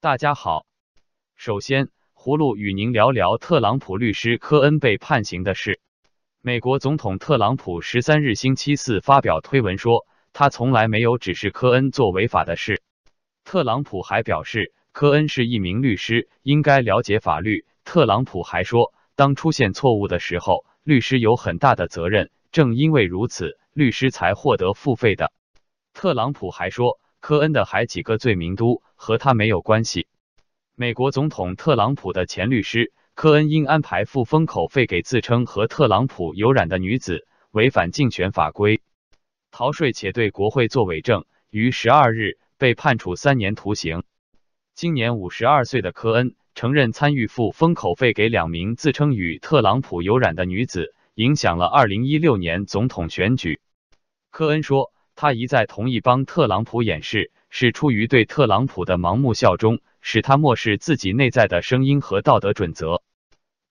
大家好，首先，葫芦与您聊聊特朗普律师科恩被判刑的事。美国总统特朗普十三日星期四发表推文说，他从来没有指示科恩做违法的事。特朗普还表示，科恩是一名律师，应该了解法律。特朗普还说，当出现错误的时候，律师有很大的责任。正因为如此，律师才获得付费的。特朗普还说，科恩的还几个罪名都和他没有关系。美国总统特朗普的前律师科恩因安排付封口费给自称和特朗普有染的女子，违反竞选法规，逃税且对国会作伪证，于十二日被判处三年徒刑。今年五十二岁的科恩承认参与付封口费给两名自称与特朗普有染的女子，影响了二零一六年总统选举。科恩说。他一再同意帮特朗普掩饰，是出于对特朗普的盲目效忠，使他漠视自己内在的声音和道德准则。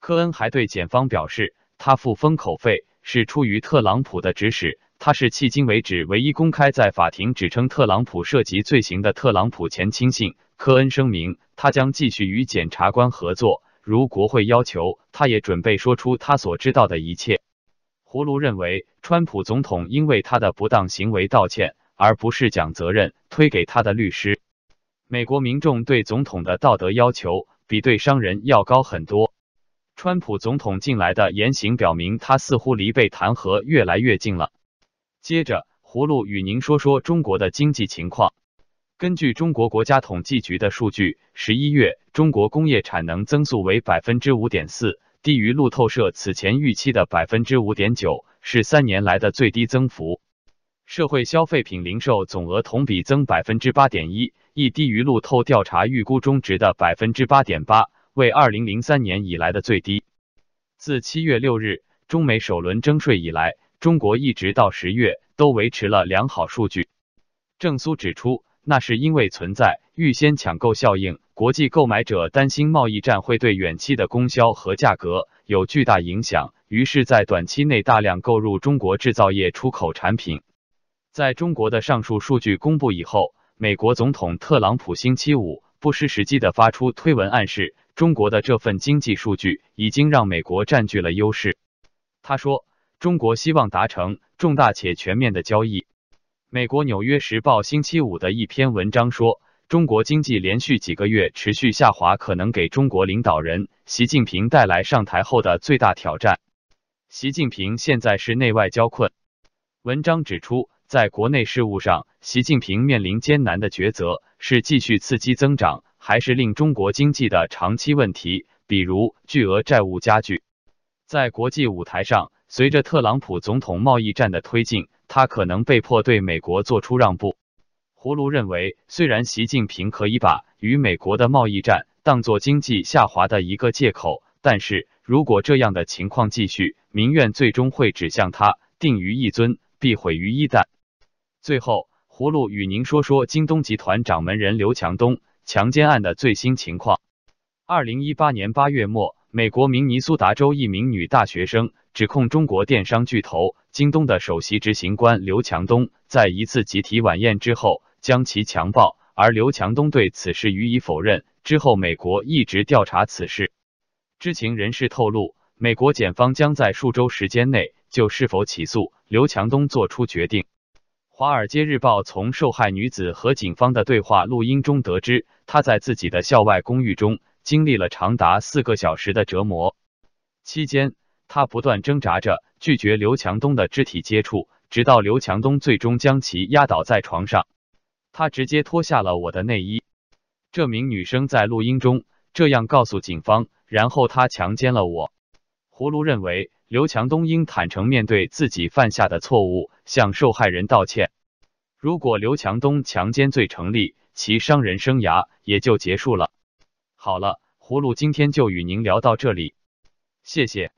科恩还对检方表示，他付封口费是出于特朗普的指使。他是迄今为止唯一公开在法庭指称特朗普涉及罪行的特朗普前亲信。科恩声明，他将继续与检察官合作，如国会要求，他也准备说出他所知道的一切。葫芦认为，川普总统应为他的不当行为道歉，而不是将责任推给他的律师。美国民众对总统的道德要求比对商人要高很多。川普总统近来的言行表明，他似乎离被弹劾越来越近了。接着，葫芦与您说说中国的经济情况。根据中国国家统计局的数据，十一月中国工业产能增速为百分之五点四。低于路透社此前预期的百分之五点九，是三年来的最低增幅。社会消费品零售总额同比增百分之八点一，亦低于路透调查预估中值的百分之八点八，为二零零三年以来的最低。自七月六日中美首轮征税以来，中国一直到十月都维持了良好数据。郑苏指出。那是因为存在预先抢购效应，国际购买者担心贸易战会对远期的供销和价格有巨大影响，于是，在短期内大量购入中国制造业出口产品。在中国的上述数据公布以后，美国总统特朗普星期五不失时机的发出推文，暗示中国的这份经济数据已经让美国占据了优势。他说：“中国希望达成重大且全面的交易。”美国《纽约时报》星期五的一篇文章说，中国经济连续几个月持续下滑，可能给中国领导人习近平带来上台后的最大挑战。习近平现在是内外交困。文章指出，在国内事务上，习近平面临艰难的抉择：是继续刺激增长，还是令中国经济的长期问题，比如巨额债务加剧？在国际舞台上，随着特朗普总统贸易战的推进。他可能被迫对美国做出让步。葫芦认为，虽然习近平可以把与美国的贸易战当作经济下滑的一个借口，但是如果这样的情况继续，民怨最终会指向他。定于一尊，必毁于一旦。最后，葫芦与您说说京东集团掌门人刘强东强奸案的最新情况。二零一八年八月末。美国明尼苏达州一名女大学生指控中国电商巨头京东的首席执行官刘强东在一次集体晚宴之后将其强暴，而刘强东对此事予以否认。之后，美国一直调查此事。知情人士透露，美国检方将在数周时间内就是否起诉刘强东作出决定。华尔街日报从受害女子和警方的对话录音中得知，她在自己的校外公寓中。经历了长达四个小时的折磨，期间她不断挣扎着拒绝刘强东的肢体接触，直到刘强东最终将其压倒在床上。他直接脱下了我的内衣。这名女生在录音中这样告诉警方，然后他强奸了我。葫芦认为刘强东应坦诚面对自己犯下的错误，向受害人道歉。如果刘强东强奸罪成立，其商人生涯也就结束了。好了，葫芦今天就与您聊到这里，谢谢。